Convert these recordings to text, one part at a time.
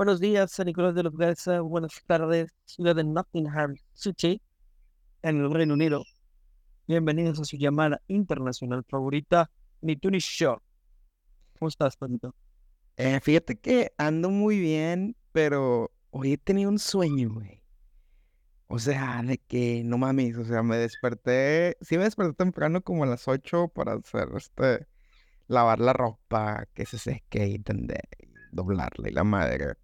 Buenos días, San Nicolás de los Garza. Buenas tardes, ciudad de Nottingham City, en el Reino Unido. Bienvenidos a su llamada internacional favorita, Mi Tuni Show. ¿Cómo estás, Tonito? Eh, fíjate que ando muy bien, pero hoy he tenido un sueño, güey. O sea, de que no mames, o sea, me desperté, sí me desperté temprano como a las 8 para hacer este, lavar la ropa, que se seque y tender, doblarla y la madre.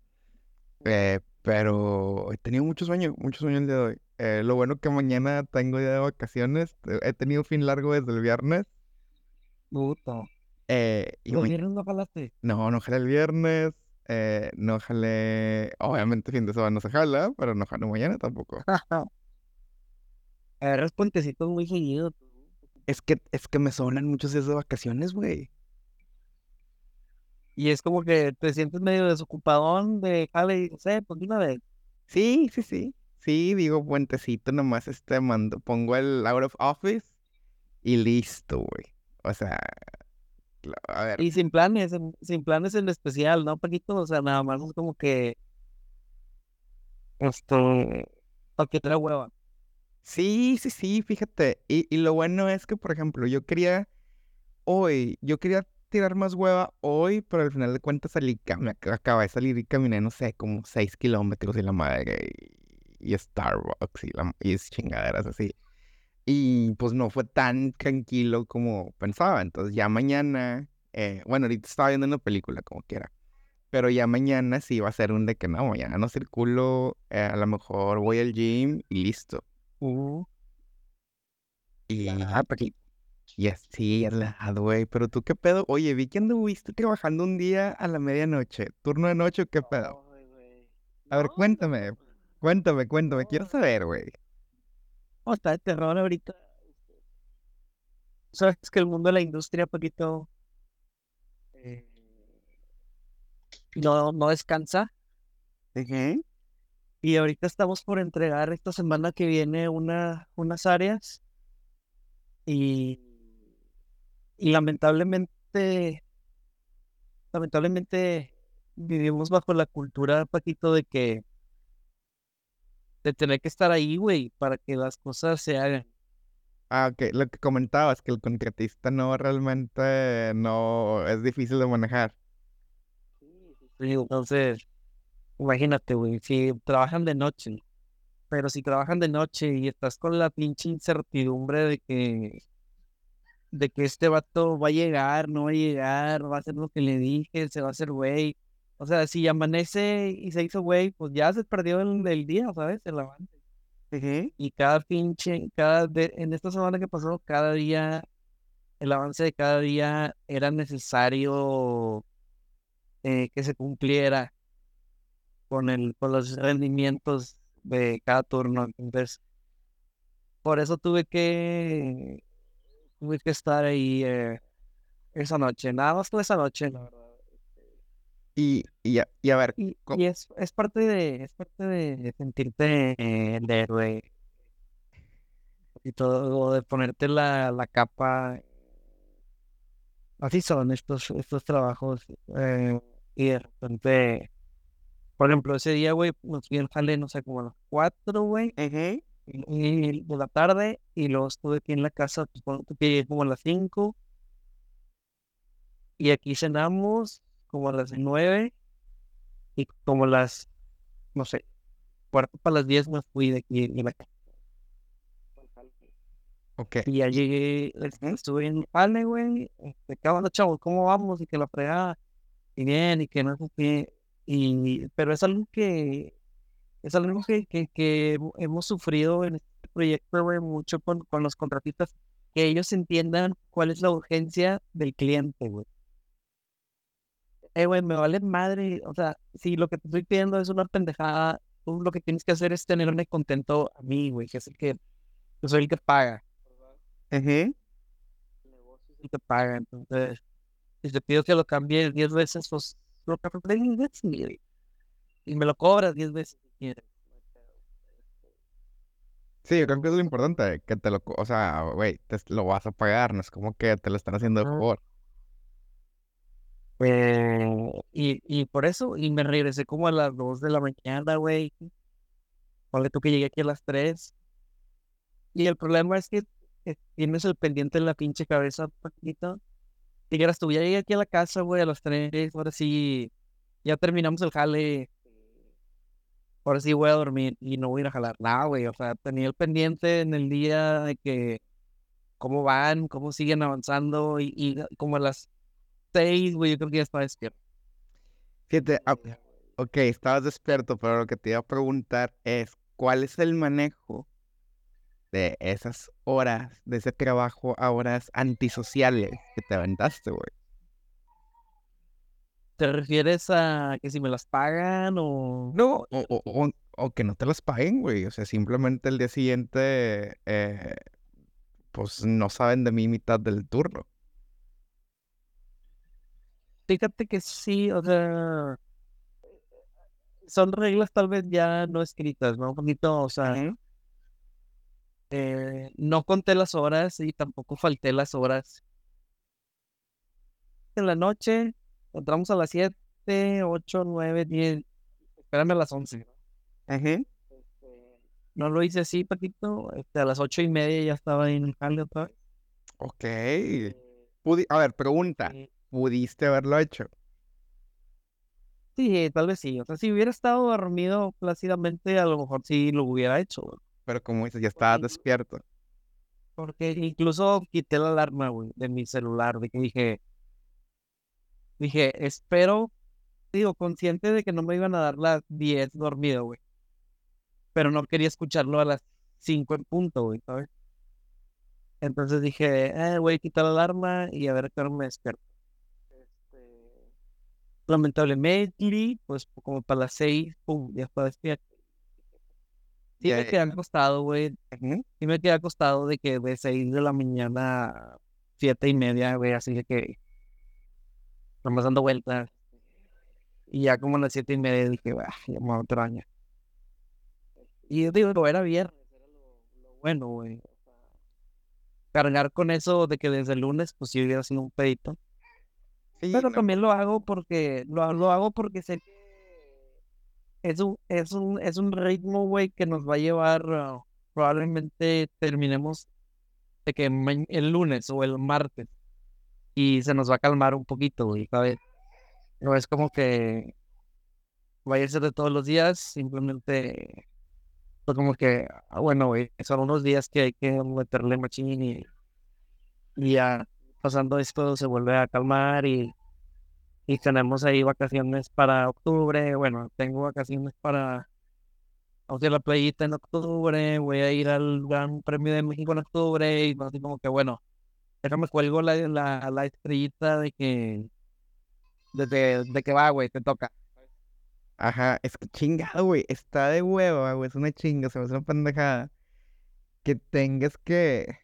Eh, pero he tenido mucho sueño, mucho sueño el día de hoy. Eh, lo bueno que mañana tengo día de vacaciones, eh, he tenido fin largo desde el viernes. Puta. eh, y ¿Los viernes no jalaste? no, no jalé el viernes, eh, no jalé, obviamente fin de semana no se jala, pero no jalé mañana tampoco. Agarras puentecitos muy tú. Es que, es que me sobran muchos días de vacaciones, güey. Y es como que te sientes medio desocupadón de jale y no sé, pues de una vez. Sí, sí, sí. Sí, digo puentecito, nomás este mando, pongo el out of office y listo, güey. O sea, a ver, Y sin planes, sin planes en especial, ¿no, Paquito? O sea, nada más es como que, este, para que trae hueva. sí, sí, sí, fíjate. Y, y lo bueno es que, por ejemplo, yo quería hoy, yo quería tirar más hueva hoy, pero al final de cuentas salí, me ac- acabé de salir y caminé, no sé, como seis kilómetros y la madre, y, y Starbucks y, la, y chingaderas así. Y pues no fue tan tranquilo como pensaba. Entonces ya mañana, eh, bueno, ahorita estaba viendo una película como quiera. Pero ya mañana sí va a ser un de que no, mañana no circulo, eh, a lo mejor voy al gym y listo. Uh, Y, ah, Paquito. Y así, relajado, güey. Pero tú, ¿qué pedo? Oye, vi que anduviste trabajando un día a la medianoche. ¿Turno de noche o qué pedo? A ver, cuéntame, no, cuéntame, cuéntame. Quiero saber, güey. ¿Cómo está de terror ahorita? Sabes que el mundo de la industria, Paquito, eh, no, no descansa. Ujú. Y ahorita estamos por entregar esta semana que viene una, unas áreas y, y lamentablemente, lamentablemente vivimos bajo la cultura, Paquito, de que de tener que estar ahí, güey, para que las cosas se hagan. Ah, ok. Lo que comentabas, que el contratista no realmente no es difícil de manejar. Sí, Entonces, imagínate, güey, si trabajan de noche, pero si trabajan de noche y estás con la pinche incertidumbre de que, de que este vato va a llegar, no va a llegar, va a hacer lo que le dije, se va a hacer güey. O sea, si amanece y se hizo güey, pues ya se perdió el, el día, ¿sabes? El avance. Ujú. Y cada pinche, cada de- en esta semana que pasó, cada día, el avance de cada día era necesario eh, que se cumpliera con el, con los rendimientos de cada turno. Entonces, por eso tuve que, tuve que estar ahí eh, esa noche. Nada más fue esa noche, la verdad. Y, y, a, y a ver, Y, y es, es parte de, es parte de sentirte eh, el héroe y todo, de ponerte la, la capa. Así son estos, estos trabajos. eh, y de repente, por ejemplo, ese día, güey, nos fui al jale, no sé, como a las cuatro, güey. Ujú. Y de la tarde y luego estuve aquí en la casa, pues como a las 5 y aquí cenamos como a las 9 y como a las, no sé, cuarto para las 10 me fui de aquí de la casa. ok. Y ya llegué, estuve en jale, güey, este, ¿qué onda, chavos? ¿Cómo vamos? Y que la fregada, y bien, y que no sé qué, y, pero es algo que, es algo que, que, que hemo- hemos sufrido en este proyecto, güey, mucho con, con los contratistas, que ellos entiendan cuál es la urgencia del cliente, güey. Eh, güey, me vale madre, o sea, si lo que te estoy pidiendo es una pendejada, tú lo que tienes que hacer es tenerme contento a mí, güey, que es el que, yo soy el que paga. El negocio es el que paga, entonces, si te pido que lo cambie 10 veces, pues lo cambié 10 veces, y me lo cobras 10 veces Sí, yo creo que es lo importante, que te lo, o sea, güey, te lo vas a pagar, no es como que te lo están haciendo de favor. Eh, y, y por eso, y me regresé como a las 2 de la mañana, güey. Ponle tú que llegué aquí a las 3. Y el problema es que eh, tienes el pendiente en la pinche cabeza, Paquito. Y que tú, ya llegué aquí a la casa, güey, a las 3. Ahora sí, ya terminamos el jale. Ahora sí voy a dormir y no voy a ir a jalar. Nada, güey. O sea, tenía el pendiente en el día de que cómo van, cómo siguen avanzando y, y como a las seis, güey, yo creo que ya estaba despierto. Fíjate, ah, ok, estabas despierto, pero lo que te iba a preguntar es, ¿cuál es el manejo de esas horas, de ese trabajo a horas antisociales que te aventaste, güey? ¿Te refieres a que si me las pagan o...? No, o, o- o- o que no te las paguen, güey. O sea, simplemente el día siguiente, eh, pues no saben de mí mitad del turno. Fíjate que sí, o sea, son reglas tal vez ya no escritas, ¿no? Un poquito, o sea, eh, no conté las horas y tampoco falté las horas. En la noche, entramos a las 7, 8, 9, 10, espérame a las 11. ¿no? Ajá. Este, no lo hice así, Paquito, este, a las ocho y media ya estaba en el jale otra vez. Ok. Pudi- a ver, pregunta. Eh, ¿Pudiste haberlo hecho? Sí, tal vez sí, o sea, si hubiera estado dormido plácidamente, a lo mejor sí lo hubiera hecho, güey. Pero como dices, ya estabas inclu- despierto. Porque incluso quité la alarma, güey, de mi celular, de que dije, dije, espero, digo, consciente de que no me iban a dar las 10 dormido, güey. Pero no quería escucharlo a las 5 en punto, güey, ¿sabes? Entonces dije, eh, voy a quitar la alarma y a ver qué hora me despierto. Este, lamentablemente, pues como para las 6, pum, ya estaba despierto. Sí Ya- me quedé acostado, güey. Sí me quedé acostado de que de 6 de la mañana a 7 y media, güey, así de que nomás dando vueltas. Y ya como a las 7 y media dije, "Ah, ya me voy a extrañar". Y yo digo, era viernes, era lo, lo bueno, güey. O sea, cargar con eso de que desde el lunes, pues sí hubiera sido un pedito. Sí, Pero no, también lo hago porque, lo, lo hago porque sé que es un, es un, es un ritmo, güey, que nos va a llevar, ah, probablemente terminemos de que el lunes o el martes y se nos va a calmar un poquito, güey, ¿sabes? No es como que vaya a ser de todos los días, simplemente fue como que, ah, bueno, güey, son unos días que hay que meterle machín y, y ya pasando esto se vuelve a calmar y, y tenemos ahí vacaciones para octubre, bueno, tengo vacaciones para vamos a ir a la playita en octubre, voy a ir al Gran Premio de México en octubre y así como que bueno, déjame cuelgo la, la, la estrellita de que de, de, de que va, güey, te toca. Ajá, es que chingado, güey. Está de hueva, güey. Es una chinga, se me hace una pendejada. Que tengas que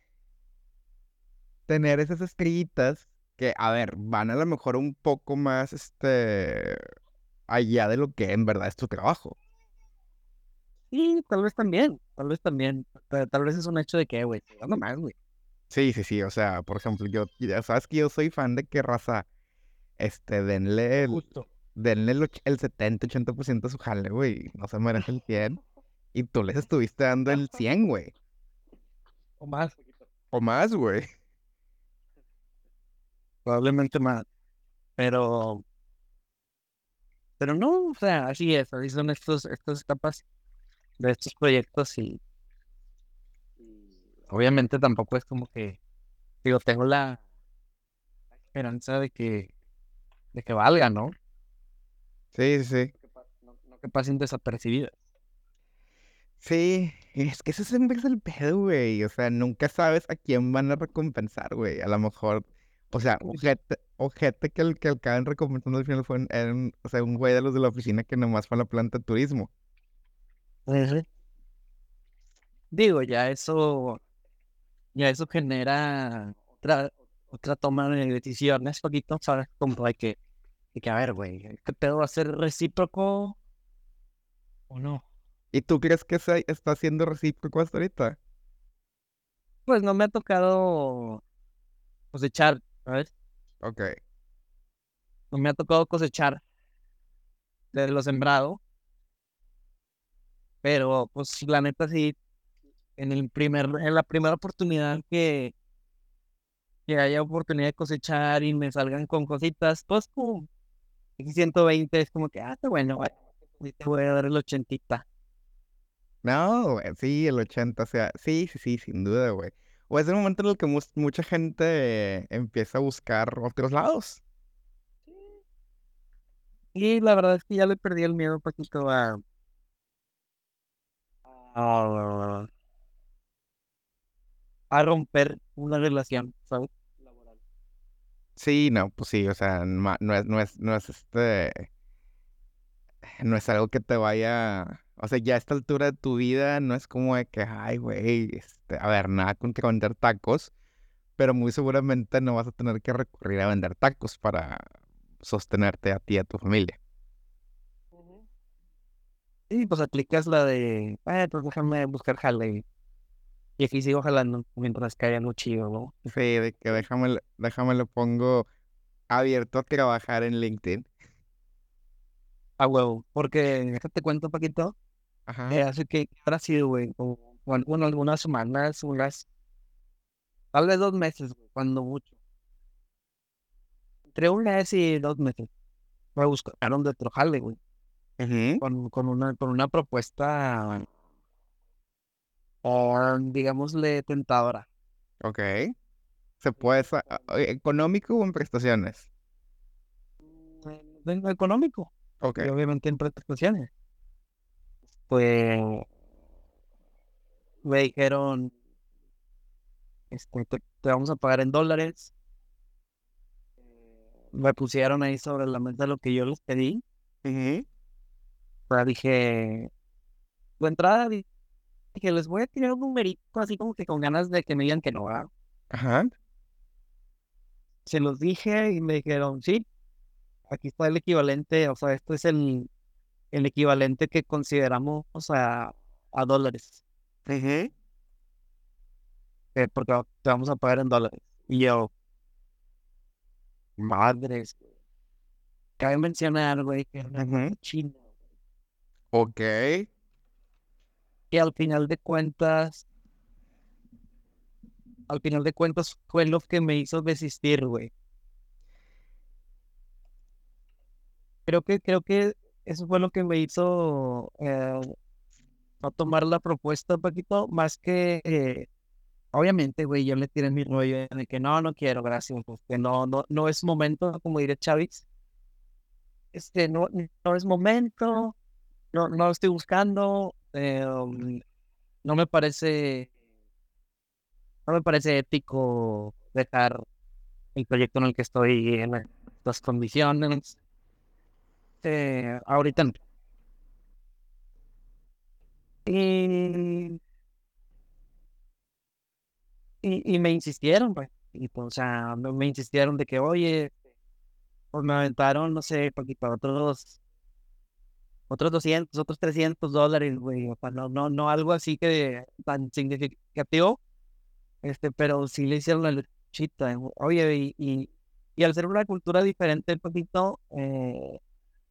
tener esas estrellitas que, a ver, van a lo mejor un poco más, este, allá de lo que en verdad es tu trabajo. Y tal vez también, tal vez también, pero tal vez es un hecho de que, güey, no más, güey. Sí, sí, sí. O sea, por ejemplo, yo, ya sabes que yo soy fan de que raza, este, denle el, Justo. denle el, el 70-80% a su jale, güey. No se merece el 100. Y tú les estuviste dando el 100, güey. O más, O más, güey. probablemente más. Pero, pero no, o sea, así es, así son estos, estas etapas de estos proyectos y obviamente tampoco es como que, digo, tengo la, la esperanza de que, de que valga, ¿no? Sí, sí, No, no que pasen desapercibidas. Sí, es que ese siempre es el pedo, güey. O sea, nunca sabes a quién van a recompensar, güey. A lo mejor, o sea, ojete, ojete que el que acaban recompensando al final fue un, o sea, un güey de los de la oficina que nomás fue a la planta de turismo. Digo, ya eso, ya eso genera otra, otra toma de decisiones, poquito, ¿sabes? Como hay que, hay que a ver, güey, ¿este pedo va a ser recíproco o no? ¿Y tú crees que se está siendo recíproco hasta ahorita? Pues no me ha tocado cosechar, ¿sabes? Ok. no me ha tocado cosechar de lo sembrado. Pero, pues, la neta, sí, en, el primer, en la primera oportunidad que, que haya oportunidad de cosechar y me salgan con cositas, pues, pum, 120 es como que, ah, está bueno, te voy a dar el ochentita. No, güey, sí, el 80, o sea, sí, sí, sí, sin duda, güey. O es el momento en el que mucha gente empieza a buscar otros lados. Y la verdad es que ya le perdí el miedo un poquito a... a, a romper una relación, ¿sabes? Laboral. Sí, no, pues sí, o sea, no, es, no es, no es este, no es algo que te vaya, o sea, ya a esta altura de tu vida no es como de que, ay, güey, este, a ver, nada con que vender tacos, pero muy seguramente no vas a tener que recurrir a vender tacos para sostenerte a ti y a tu familia. Sí, pues aplicas la de, eh, pues déjame buscar jale. Y aquí sigo jalando mientras cae algo chido, ¿no? Sí, de que déjame, déjame lo pongo abierto a trabajar en LinkedIn. A huevo, porque déjate cuento un poquito. Ajá. Eh, hace que habrá sido, güey, bueno, algunas semanas, unas, tal vez dos meses, güey, cuando mucho. Entre un mes y dos meses. Me buscaron de otro jale, güey. con, con, una, con una propuesta o digámosle tentadora. Ok. ¿Se puede, económico o en prestaciones? Económico. Ok. Y obviamente en prestaciones. Pues me dijeron, este, te, vamos a pagar en dólares. Me pusieron ahí sobre la mesa lo que yo les pedí. Pero dije, tu entrada que les voy a tirar un numerito así como que con ganas de que me digan que no. Ajá. Se los dije y me dijeron, sí, aquí está el equivalente, o sea, esto es el, el equivalente que consideramos a, a dólares. Uh porque te vamos a pagar en dólares. Y yo, madres, cabe mencionar, güey, que es una china. Ok y al final de cuentas, al final de cuentas fue lo que me hizo desistir, güey. Creo que, creo que eso fue lo que me hizo eh, tomar la propuesta un poquito, más que, eh, obviamente, güey, yo le tiré mi rollo de que no, no quiero, gracias, pues que no, no, no es momento, como diré Chávez. Este, no, no es momento, no, no lo estoy buscando, Em, no me parece, no me parece ético dejar el proyecto en el que estoy en estas condiciones. Eh, ahorita Y, y, me insistieron, pues, pues, o sea, me, insistieron de que, oye, pues me aventaron, no sé, para otros otros 200, otros 300 dólares, güey, o sea, no, no, no algo así que tan significativo, este, pero sí le hicieron la luchita, oye, y, y, al ser una cultura diferente un poquito, eh,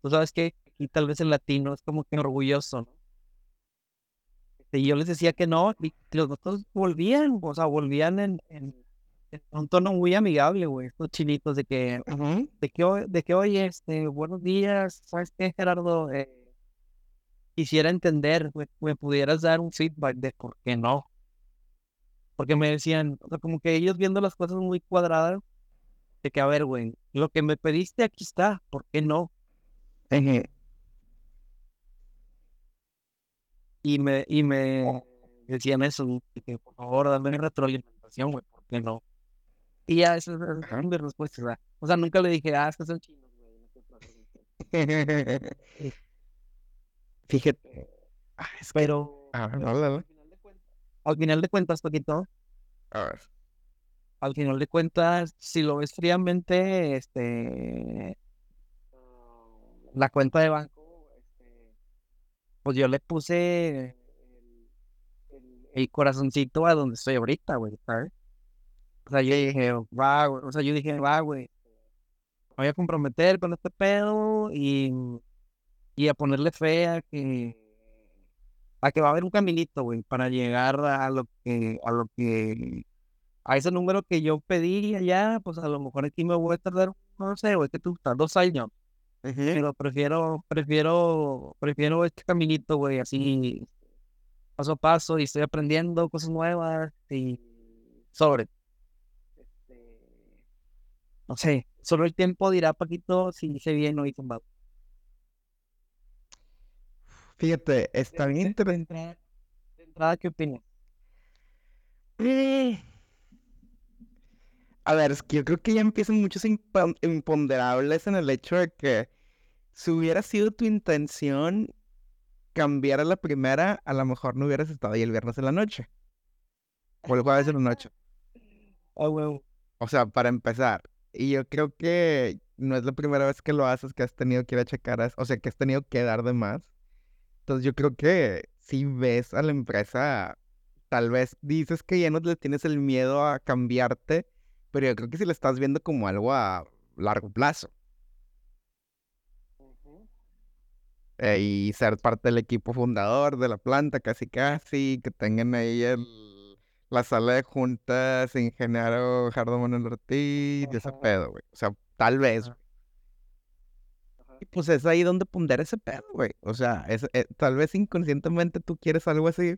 tú sabes que aquí tal vez el latino es como que orgulloso, ¿no? Este, y yo les decía que no, y los otros volvían, o sea, volvían en, en, un tono muy amigable, güey, estos chinitos de que, de que, de que, oye, este, buenos días, ¿sabes qué, Gerardo? Eh, quisiera entender, me pudieras dar un feedback de por qué no. Porque me decían, o sea, como que ellos viendo las cosas muy cuadradas, de que, a ver, güey, lo que me pediste aquí está, ¿por qué no? Y me, y me decían eso, que por favor dame retroalimentación, güey, ¿por qué no? Y ya, esa es mi respuesta. O sea, nunca le dije, ah, estos son chinos, güey. Fíjate. Ah, pero. Al final de cuentas, poquito. A ver. Al final de cuentas, si lo ves fríamente, este. La cuenta de banco, este, pues yo le puse el, corazoncito a donde estoy ahorita, güey, O sea, yo dije, va, o sea, yo dije, va, güey. voy a comprometer con este pedo y, y a ponerle fe a que, a que va a haber un caminito, güey, para llegar a lo que, a lo que, a ese número que yo pedí allá, pues a lo mejor aquí me voy a tardar, no sé, güey, que tú estás dos años. Pero prefiero, prefiero, prefiero este caminito, güey, así paso a paso y estoy aprendiendo cosas nuevas y sobre. Este, no sé, solo el tiempo dirá, Paquito, si hice bien o hice mal. Fíjate, está bien interesante. De entrada, ¿qué opinas? Eh, a ver, es que yo creo que ya empiezan muchos imponderables en el hecho de que si hubiera sido tu intención cambiar a la primera, a lo mejor no hubieras estado ahí el viernes en la noche. O el jueves en la noche. Oh, O sea, para empezar. Y yo creo que no es la primera vez que lo haces, que has tenido que ir a checar, o sea, que has tenido que dar de más. Entonces yo creo que si ves a la empresa, tal vez dices que ya no le tienes el miedo a cambiarte, pero yo creo que si le estás viendo como algo a largo plazo. Eh, y ser parte del equipo fundador de la planta, casi casi, que tengan ahí el, la sala de juntas, ingeniero Jardo Manuel Ortiz, y ese pedo, güey. O sea, tal vez, Y pues es ahí donde pondera ese pedo, güey. O sea, es, eh, tal vez inconscientemente tú quieres algo así.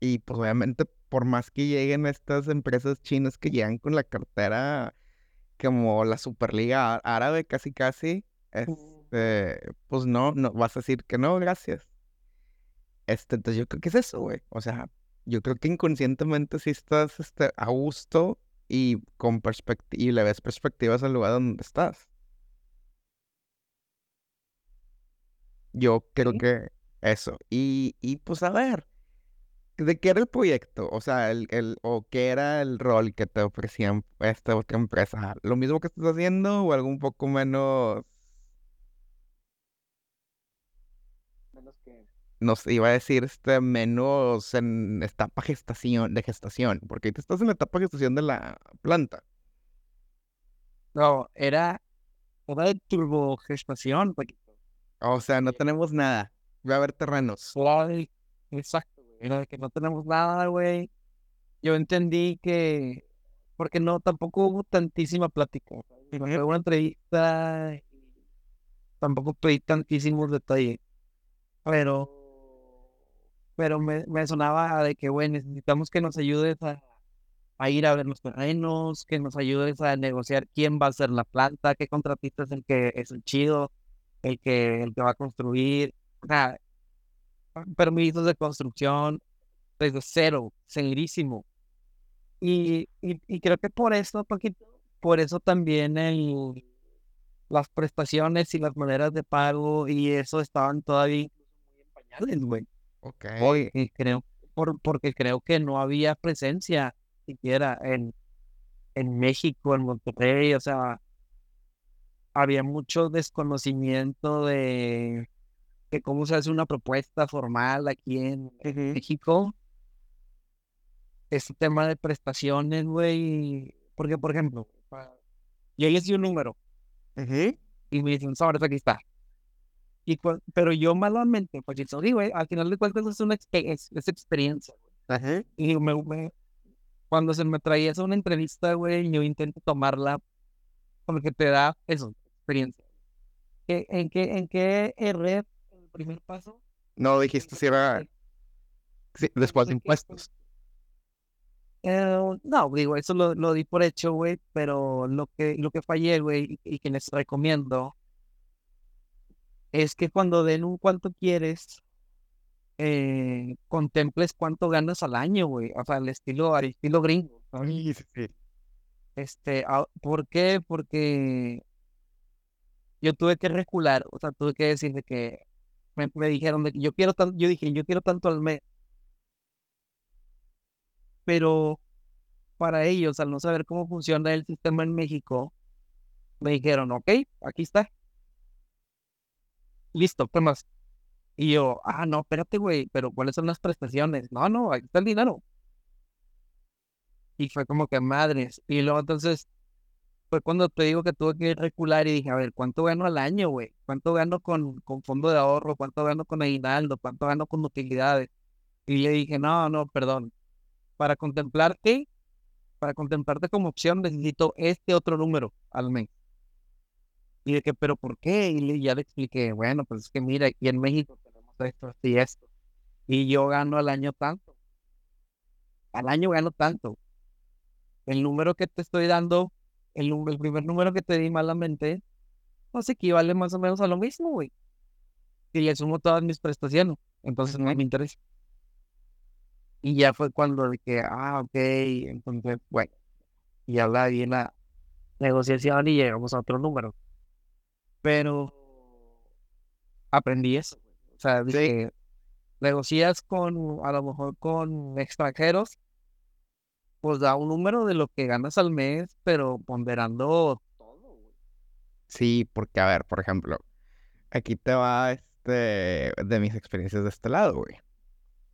Y pues obviamente, por más que lleguen estas empresas chinas que llegan con la cartera como la Superliga Árabe, casi casi, es, este, pues no, no, vas a decir que no, gracias. Este, entonces yo creo que es eso, güey. O sea, yo creo que inconscientemente si estás este, a gusto y con perspectiva y le ves perspectivas al lugar donde estás. Yo creo que eso. Y, y pues a ver, ¿de qué era el proyecto? O sea, el, el, o qué era el rol que te ofrecían esta otra empresa. ¿Lo mismo que estás haciendo o algo un poco menos nos iba a decir este menos en etapa gestación, de gestación, porque ahorita estás en la etapa de gestación de la planta. No, era toda de turbogestación. O sea, no tenemos nada. Va a haber terrenos. Exacto, güey. No tenemos nada, güey. Yo entendí que, porque no, tampoco hubo tantísima plática. Fue una entrevista tampoco pedí tantísimos detalles. Pero pero me, me sonaba de que, güey, necesitamos que nos ayudes a, a, ir a ver los terrenos, que nos ayudes a negociar quién va a hacer la planta, qué contratista es el que es el chido, el que, el que va a construir, o sea, permisos de construcción desde cero, segurísimo. Y, y, y, creo que por eso, poquito, por eso también el, las prestaciones y las maneras de pago y eso estaban todavía muy en pañales, güey. Ok. Creo, por, porque creo que no había presencia siquiera en, en México, en Monterrey, o sea, había mucho desconocimiento de, de cómo se hace una propuesta formal aquí en, México. Este tema de prestaciones, güey, porque por ejemplo, yo hice un número y me dicen, sabes, aquí está. Y pero yo malamente, pues yo digo, al final de cuentas es una es, experiencia. Y me, cuando se me traía esa una entrevista, güey, yo intento tomarla como que te da eso, experiencia. ¿En qué, en qué erré el primer paso? No, dijiste si era sí, después de impuestos. Eh, no, digo, eso lo, lo di por hecho, güey, pero lo que, lo que fallé, güey, y, y que les recomiendo es que cuando den un cuánto quieres, eh, contemples cuánto ganas al año, güey. O sea, al estilo, al estilo gringo. Sí, sí. Este, ah, ¿por qué? Porque yo tuve que recular, o sea, tuve que decir de que me, dijeron de que yo quiero tanto, yo dije, yo quiero tanto al mes. Pero para ellos, al no saber cómo funciona el sistema en México, me dijeron, ok, aquí está, listo, ¿qué más? Y yo, ah, no, espérate, güey, pero ¿cuáles son las prestaciones? No, no, ahí está el dinero. Y fue como que madres. Y luego entonces fue cuando te digo que tuve que recular y dije, a ver, ¿cuánto gano al año, güey? ¿Cuánto gano con, con fondo de ahorro? ¿Cuánto gano con aguinaldo? ¿Cuánto gano con utilidades? Y le dije, no, no, perdón. Para contemplarte, para contemplarte como opción, necesito este otro número al mes. Y que, ¿pero por qué? Y ya le expliqué, bueno, pues es que mira, aquí en México tenemos esto, esto y esto. Y yo gano al año tanto. Al año gano tanto. El número que te estoy dando, el, el primer número que te di malamente, pues equivale más o menos a lo mismo, güey. Y le sumo todas mis prestaciones. Entonces no me interesa. Y ya fue cuando dije, ah, ok, entonces, bueno, y habla bien la negociación y llegamos a otro número. Pero aprendí eso. O sea, dije, negocias con, a lo mejor con extranjeros, pues da un número de lo que ganas al mes, pero ponderando todo, Sí, porque a ver, por ejemplo, aquí te va este de mis experiencias de este lado, güey.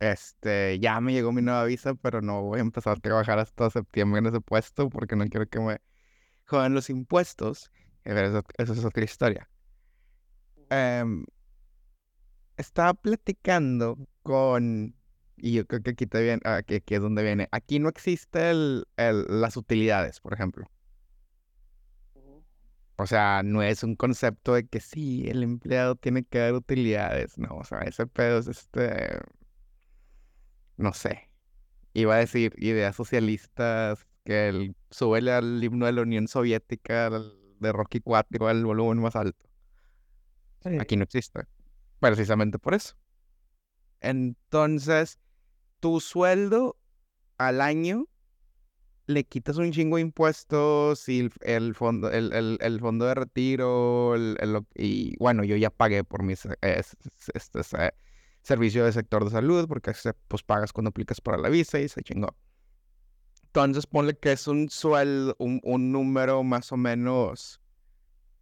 Este, ya me llegó mi nueva visa, pero no voy a empezar a trabajar hasta septiembre en ese puesto porque no quiero que me jodan los impuestos. Eso, eso es otra historia. Em, estaba platicando con, y yo creo que aquí, te viene, aquí, aquí es donde viene, aquí no existe el, el, las utilidades, por ejemplo. O sea, no es un concepto de que sí, el empleado tiene que dar utilidades, no, o sea, ese pedo es este no sé, iba a decir ideas socialistas, que el, sube al himno de la Unión Soviética de Rocky 4 al volumen más alto. Aquí no existe, precisamente por eso. Entonces, tu sueldo al año le quitas un chingo de impuestos y el, fondo, el, el, fondo de retiro, y bueno, yo ya pagué por mis este, servicio de sector de salud, porque pues pagas cuando aplicas para la visa y se chingó. Entonces ponle que es un sueldo, un, número más o menos,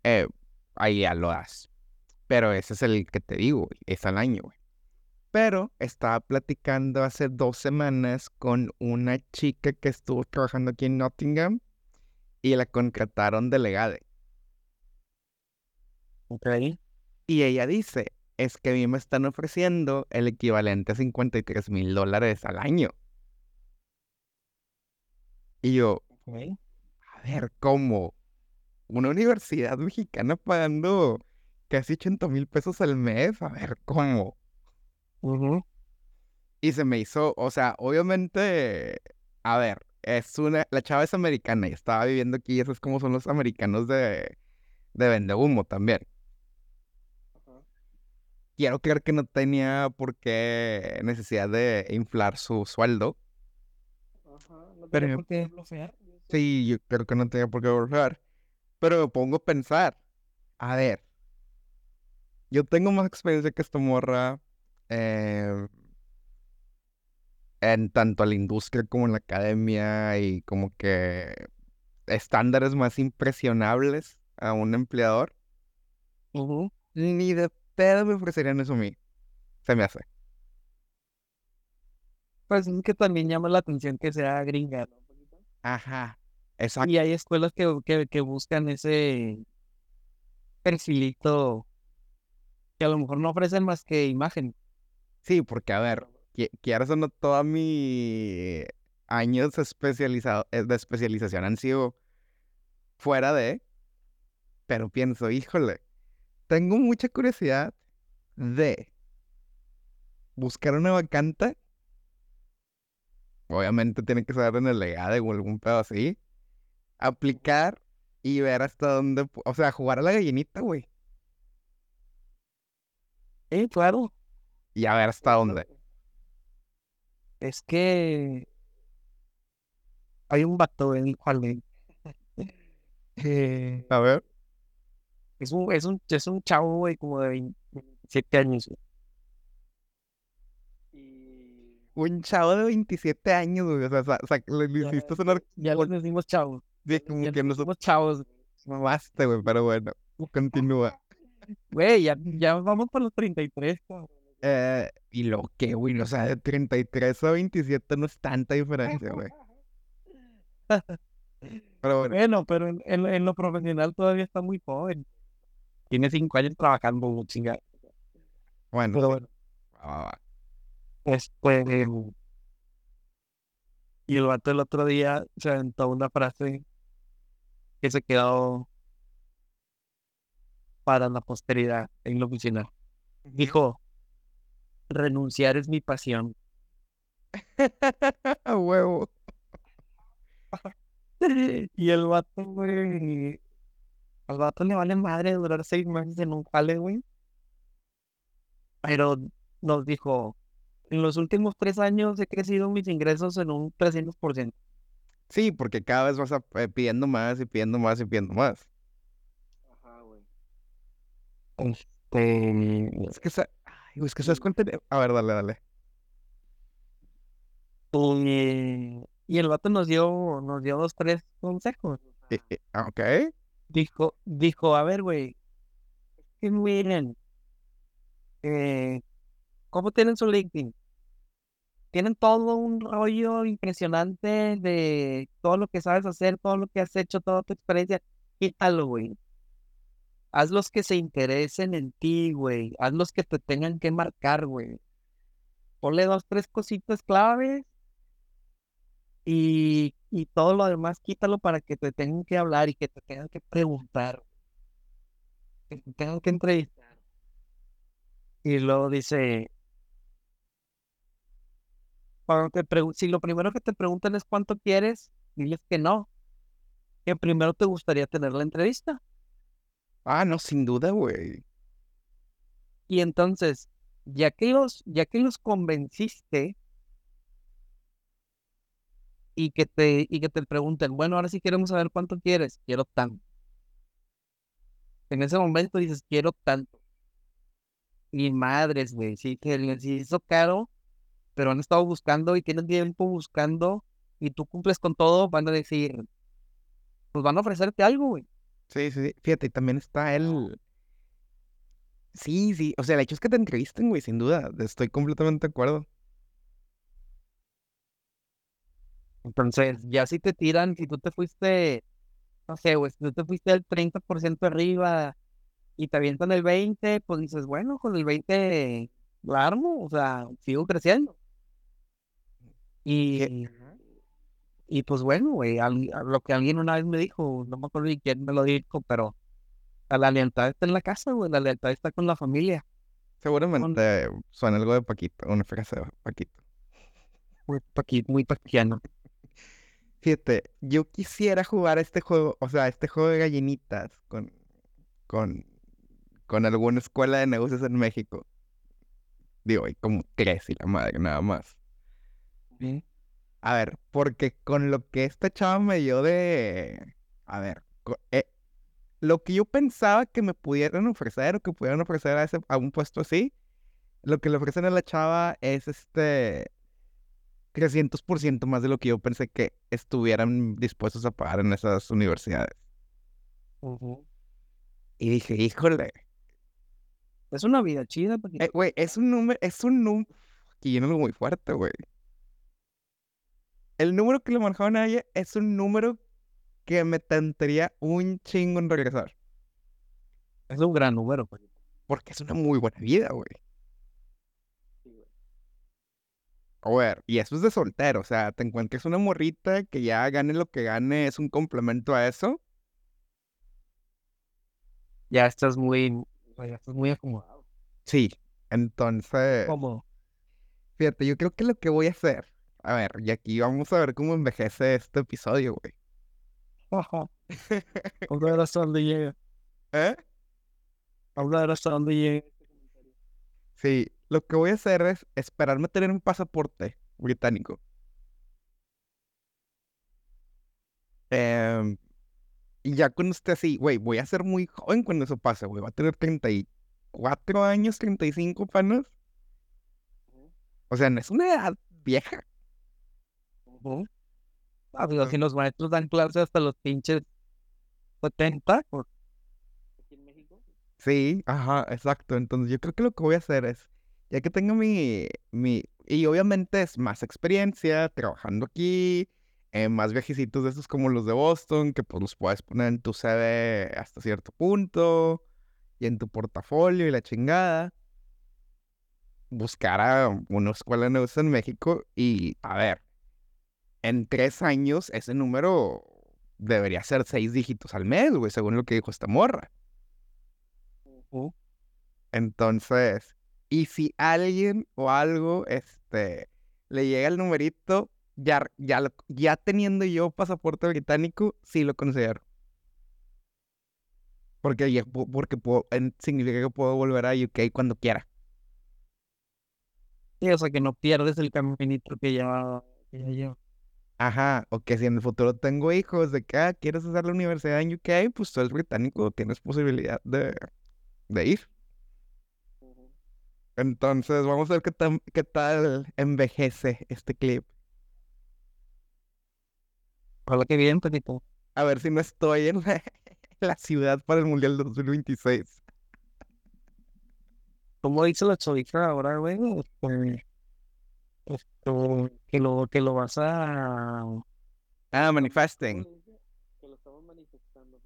eh, ahí ya lo das. Pero ese es el que te digo, es al año, güey. Pero estaba platicando hace dos semanas con una chica que estuvo trabajando aquí en Nottingham y la contrataron delegada. Ok. Y ella dice, es que a mí me están ofreciendo el equivalente a 53 mil dólares al año. Y yo, a ver, ¿cómo? Una universidad mexicana pagando casi 80 mil pesos al mes, a ver, ¿cómo? Y se me hizo, o sea, obviamente, a ver, es una, la chava es americana y estaba viviendo aquí y eso es como son los americanos de, de vende humo también quiero creer que no tenía por qué necesidad de inflar su sueldo. Ajá, no tenía por qué Sí, yo creo que no tenía por qué bloquear. Pero me pongo a pensar, a ver, yo tengo más experiencia que esta morra eh, en tanto a la industria como en la academia y como que estándares más impresionables a un empleador. Ni de pedo me ofrecerían eso a mí. Se me hace. Pues es que también llama la atención que sea gringa, ¿no? Ajá, exacto. Y hay escuelas que, que, buscan ese perfilito que a lo mejor no ofrecen más que imagen. Sí, porque a ver, quiero no toda mi años especializado, eh, de especialización han sido fuera de, pero pienso, híjole, tengo mucha curiosidad de buscar una vacante. Obviamente tiene que ser en el legado o algún pedo así. Aplicar y ver hasta dónde. O sea, jugar a la gallinita, güey. Eh, claro. Y a ver hasta dónde. Es que. Hay un vato en el cual. Eh, a ver. Es un, es un, es un chavo, güey, como de 27 años, Y... Un chavo de 27 años, güey. O sea, o sea le, hiciste sonar. Ya les decimos chavos. De como ya que nos somos chavos. Mamaste, güey, pero bueno, continúa. Güey, ya, ya vamos por los 33, cabrón. Eh, y lo que, güey, o sea, de 33 a 27 no es tanta diferencia, güey. Pero bueno, Bueno, pero en, en- en lo profesional todavía está muy joven. Tiene cinco años trabajando, chinga. bueno, Pero sí, bueno, va. este. Y el vato el otro día se aventó una frase que se quedó para la posteridad en la oficina. Dijo, renunciar es mi pasión. A huevo. Y el vato, güey, al vato le vale madre durar seis meses en un jale, güey. Pero nos dijo, en los últimos tres años he crecido mis ingresos en un 300%. Sí, porque cada vez vas a- eh, pidiendo más y pidiendo más y pidiendo más. Ajá, güey. Este, Es que, es que sabes cuánto... A ver, dale, dale. y, y el vato nos dio, nos dio dos, tres consejos. Eh, eh, ah, ok. Dijo, dijo, a ver, güey, que miren, eh, ¿cómo tienen su LinkedIn? Tienen todo un rollo impresionante de todo lo que sabes hacer, todo lo que has hecho, toda tu experiencia. Quítalo, güey. Haz los que se interesen en ti, güey. Haz los que te tengan que marcar, güey. Ponle dos, tres cositas claves y, y todo lo demás quítalo para que te tengan que hablar y que te tengan que preguntar, que te tengan que entrevistar. Y luego dice, te si lo primero que te preguntan es cuánto quieres, diles que no, que primero te gustaría tener la entrevista. Ah, no, sin duda, güey. Y entonces, ya que los, ya que los convenciste y que te, y que te pregunten, bueno, ahora sí queremos saber cuánto quieres, quiero tanto. En ese momento dices, quiero tanto. Y madres, güey, sí que les hizo caro, pero han estado buscando y tienen tiempo buscando y tú cumples con todo, van a decir, pues van a ofrecerte algo, güey. Sí, sí, sí. Fíjate, y también está el... Sí, sí. O sea, el hecho es que te entrevisten, güey, sin duda. Estoy completamente de acuerdo. Entonces, ya si te tiran, si tú te fuiste, no sé, güey, si tú te fuiste al 30% arriba y te avientan el 20, pues dices, bueno, con el 20 la armo, o sea, sigo creciendo. Y, y pues bueno, güey, a lo que alguien una vez me dijo, no me acuerdo ni quién me lo dijo, pero la lealtad está en la casa, güey, la lealtad está con la familia. Seguramente suena algo de Paquito, una frase de Paquito. Muy paqui, muy paquiano. Fíjate, yo quisiera jugar este juego, o sea, este juego de gallinitas con, con, con alguna escuela de negocios en México. Digo, hay como tres y la madre, nada más. A ver, porque con lo que esta chava me dio de... A ver, eh, lo que yo pensaba que me pudieran ofrecer o que pudieran ofrecer a, ese, a un puesto así, lo que le ofrecen a la chava es este 300% más de lo que yo pensé que estuvieran dispuestos a pagar en esas universidades. Y dije, híjole, Es una vida chida, eh, güey, es un número, es un número, que yo no muy fuerte, güey. El número que le manejaban a ella es un número que me tentaría un chingo en regresar. Es un gran número, Paquito. Porque es una muy buena vida, güey. A ver, y eso es de soltero, o sea, te encuentras una morrita que ya gane lo que gane, es un complemento a eso. Ya estás muy, ya estás muy acomodado. Sí, entonces, ¿Cómo? fíjate, yo creo que lo que voy a hacer, a ver, y aquí vamos a ver cómo envejece este episodio, güey. Vamos a ver hasta dónde llega. ¿Eh? Vamos a ver hasta dónde llega. Sí, lo que voy a hacer es esperarme a tener un pasaporte británico. Em, y ya cuando esté así, güey, voy a ser muy joven cuando eso pase, güey. Va a tener 34 años, 35 panos. O sea, no es una edad vieja. Ah, pues, si los maestros dan clases hasta los pinches 70, pues, aquí en México. Sí, ajá, exacto. Entonces yo creo que lo que voy a hacer es, ya que tengo mi, mi, y obviamente es más experiencia trabajando aquí, eh, más viajecitos de esos como los de Boston, que pues los puedes poner en tu CV hasta cierto punto y en tu portafolio y la chingada. Buscar a una escuela de negocios en México y, a ver, en tres años ese número debería ser seis dígitos al mes, güey, según lo que dijo esta morra. Entonces, y si alguien o algo, este, le llega el numerito, ya, ya, ya teniendo yo pasaporte británico, sí lo considero. Porque, porque significa que puedo volver a UK cuando quiera. Sí, o sea, que no pierdes el caminito que ya, que llevo. Ajá, o que si en el futuro tengo hijos de que ah, quieres hacer la universidad en UK, pues tú eres británico, tienes posibilidad de, de ir. Entonces, vamos a ver qué, qué tal envejece este clip. Hola, qué bien, Petito. A ver si no estoy en la, ciudad para el Mundial 2026. ¿Cómo dice la chavita ahora, güey? Esto, que lo, que lo vas a... Ah, manifesting. Que lo estamos manifestando.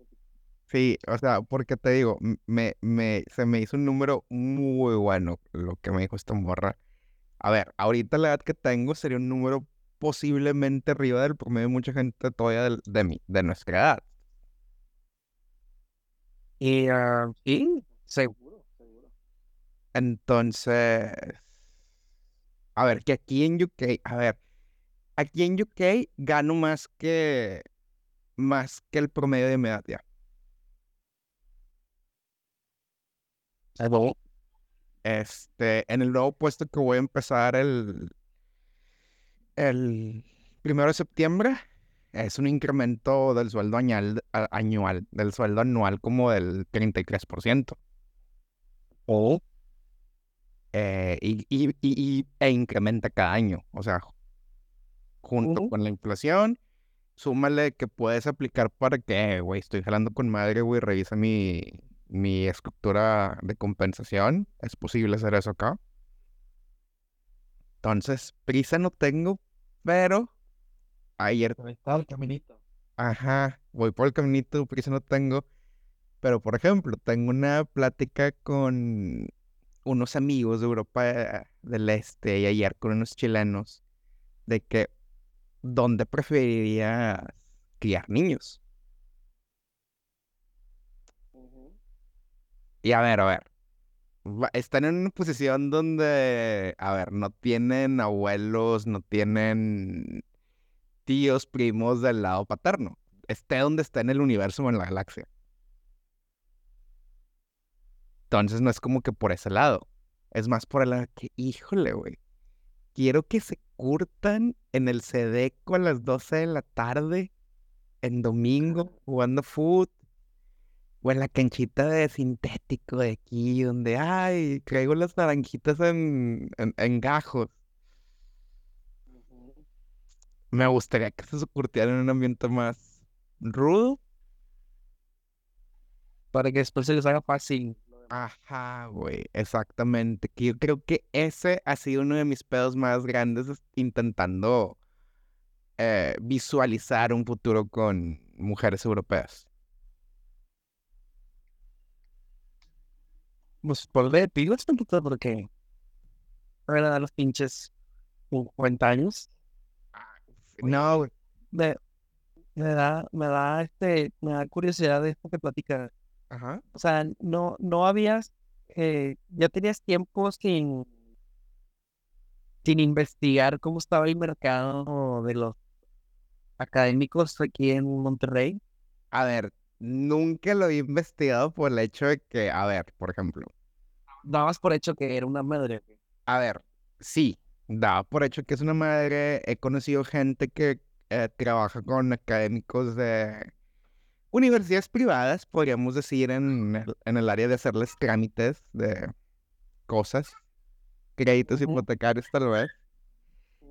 Sí, o sea, porque te digo, me, me, se me hizo un número muy bueno lo que me dijo esta morra. A ver, ahorita la edad que tengo sería un número posiblemente arriba del promedio de mucha gente todavía de, de, mi, de nuestra edad. Y uh, sí, seguro, seguro. Entonces, a ver, que aquí en UK, a ver, aquí en UK gano más que más que el promedio de mi edad ya. Este, en el nuevo puesto que voy a empezar el, el primero de septiembre, es un incremento del sueldo anual, anual del sueldo anual como del 33%. O eh, y, y, y, e incrementa cada año. O sea, junto con la inflación, súmale que puedes aplicar para que, güey, estoy jalando con madre, güey, revisa mi, mi estructura de compensación. Es posible hacer eso acá. Entonces, prisa no tengo, pero ayer... Está el caminito. Ajá, voy por el caminito, prisa no tengo. Pero, por ejemplo, tengo una plática con unos amigos de Europa del Este y ayer con unos chilenos de que, ¿dónde preferirías criar niños? Y a ver, a ver. Están en una posición donde, a ver, no tienen abuelos, no tienen tíos, primos del lado paterno. Esté donde esté en el universo o en la galaxia. Entonces no es como que por ese lado. Es más por el lado que, híjole, güey. Quiero que se curtan en el Sedeco a las 12 de la tarde, en domingo, jugando fútbol o en la canchita de sintético de aquí, donde, ay, traigo las naranjitas en, en, gajos. Me gustaría que se curtieran en un ambiente más rudo. Para que después se les haga fácil. Ajá, güey, exactamente. Que yo creo que ese ha sido uno de mis pedos más grandes intentando eh, visualizar un futuro con mujeres europeas. pues por de pilas porque era de los pinches 50 años. No, güey. Me, me da, me da este, me da curiosidad de esto que platica. Ajá. O sea, no, no habías, eh, ya tenías tiempo sin, sin investigar cómo estaba el mercado de los académicos aquí en Monterrey. A ver, Nunca lo he investigado por el hecho de que, a ver, por ejemplo. Dabas por hecho que era una madre. A ver, sí, daba por hecho que es una madre. He conocido gente que eh, trabaja con académicos de universidades privadas, podríamos decir, en el, en el área de hacerles trámites de cosas, créditos hipotecarios tal vez.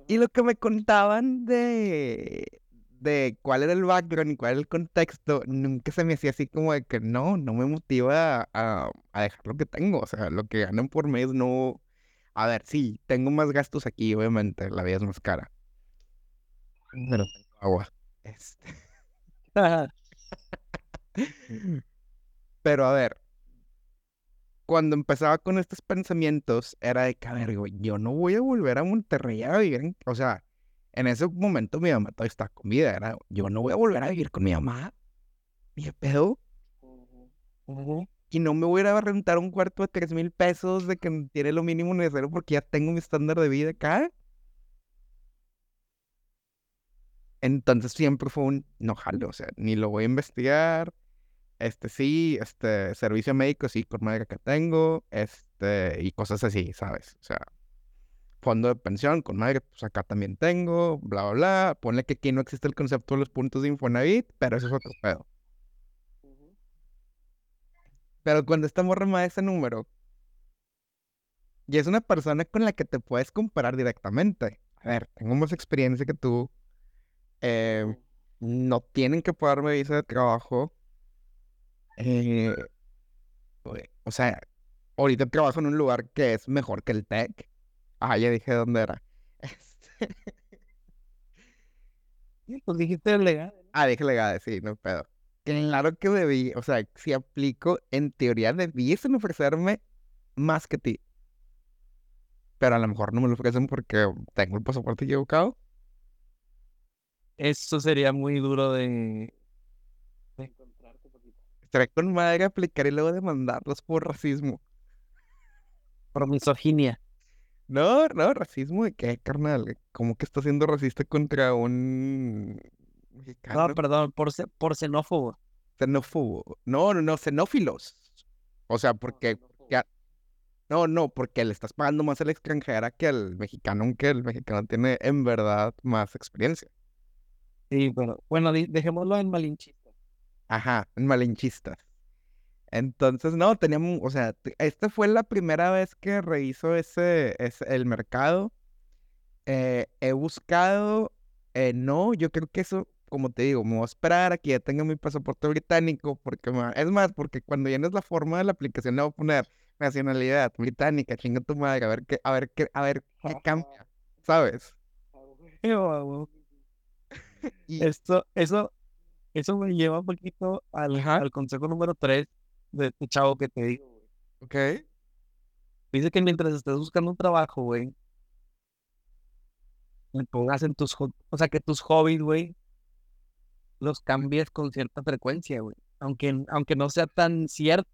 Y lo que me contaban de, de cuál era el background y cuál era el contexto, nunca se me hacía así como de que no, no me motiva a, dejar lo que tengo. O sea, lo que ganan por mes no. A ver, sí, tengo más gastos aquí, obviamente, la vida es más cara. Pero agua. Este. Pero a ver, cuando empezaba con estos pensamientos, era de que, a ver, güey, yo no voy a volver a Monterrey a vivir, en- o sea, en ese momento mi mamá todavía está con vida, era, yo no voy a volver a vivir con mi mamá, de pedo, y no me voy a ir a rentar un cuarto de tres mil pesos de que tiene lo mínimo necesario porque ya tengo mi estándar de vida acá. Entonces siempre fue un, no jalo, o sea, ni lo voy a investigar, este sí, este servicio médico sí, con madre que tengo, este, y cosas así, ¿sabes? O sea, fondo de pensión con madre, pues acá también tengo, bla, bla, bla. Ponle que aquí no existe el concepto de los puntos de Infonavit, pero eso es otro pedo. Pero cuando esta morra me da ese número, y es una persona con la que te puedes comparar directamente. A ver, tengo más experiencia que tú. Eh, no tienen que pagarme visa de trabajo. eh, o sea, ahorita trabajo en un lugar que es mejor que el TEC. Ah, ya dije dónde era. Este, Pues dijiste legal. Ah, dije legado, sí, no pedo. Claro que debí, o sea, si aplico, en teoría debiesen ofrecerme más que ti. Pero a lo mejor no me lo ofrecen porque tengo el pasaporte equivocado. Eso sería muy duro de, de encontrarte poquito. Estaré con madre aplicar y luego demandarlos por racismo. Por misoginia. No, no, racismo de qué, carnal. ¿Cómo que está siendo racista contra un mexicano? No, perdón, por, por xenófobo. Xenófobo. No, no, no, xenófilos. O sea, porque ya- No, no, porque le estás pagando más a la extranjera que al mexicano, aunque el mexicano tiene en verdad más experiencia. Sí, pero bueno, dejémoslo en malinchista. Ajá, en malinchistas. Entonces, no, teníamos, o sea, esta fue la primera vez que rehizo ese, ese- el mercado. Eh, he buscado, eh, no, yo creo que eso, como te digo, me voy a esperar a que ya tenga mi pasaporte británico, porque me va- es más, porque cuando llenes la forma de la aplicación le voy a poner nacionalidad británica, chinga tu madre, a ver qué, a ver qué, a ver qué cambia, ¿sabes? Y, Esto, eso, eso me lleva un poquito al, consejo número 3 de este chavo que te digo. güey. ok, Dice que mientras estés buscando un trabajo, güey, le pongas en tus, o sea, que tus hobbies, güey, los cambies con cierta frecuencia, güey. Aunque, aunque no sea tan cierto.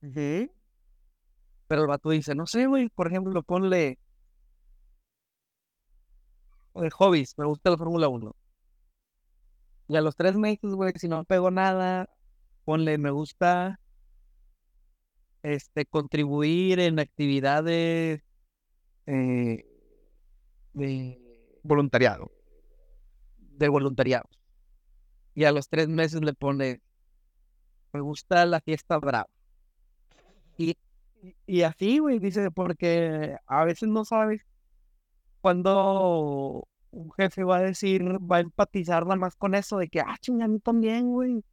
Pero el vato dice, no sé, güey, por ejemplo, ponle de hobbies, me gusta la Fórmula 1. Y a los tres meses, güey, si no pego nada, ponle, me gusta este contribuir en actividades eh, de, voluntariado. de voluntariado. Y a los tres meses le pone, me gusta la fiesta brava. Y, y- y así, güey, dice, porque a veces no sabes cuándo un jefe va a decir, va a empatizar nada más con eso de que, ah, chinga, a mí también, güey.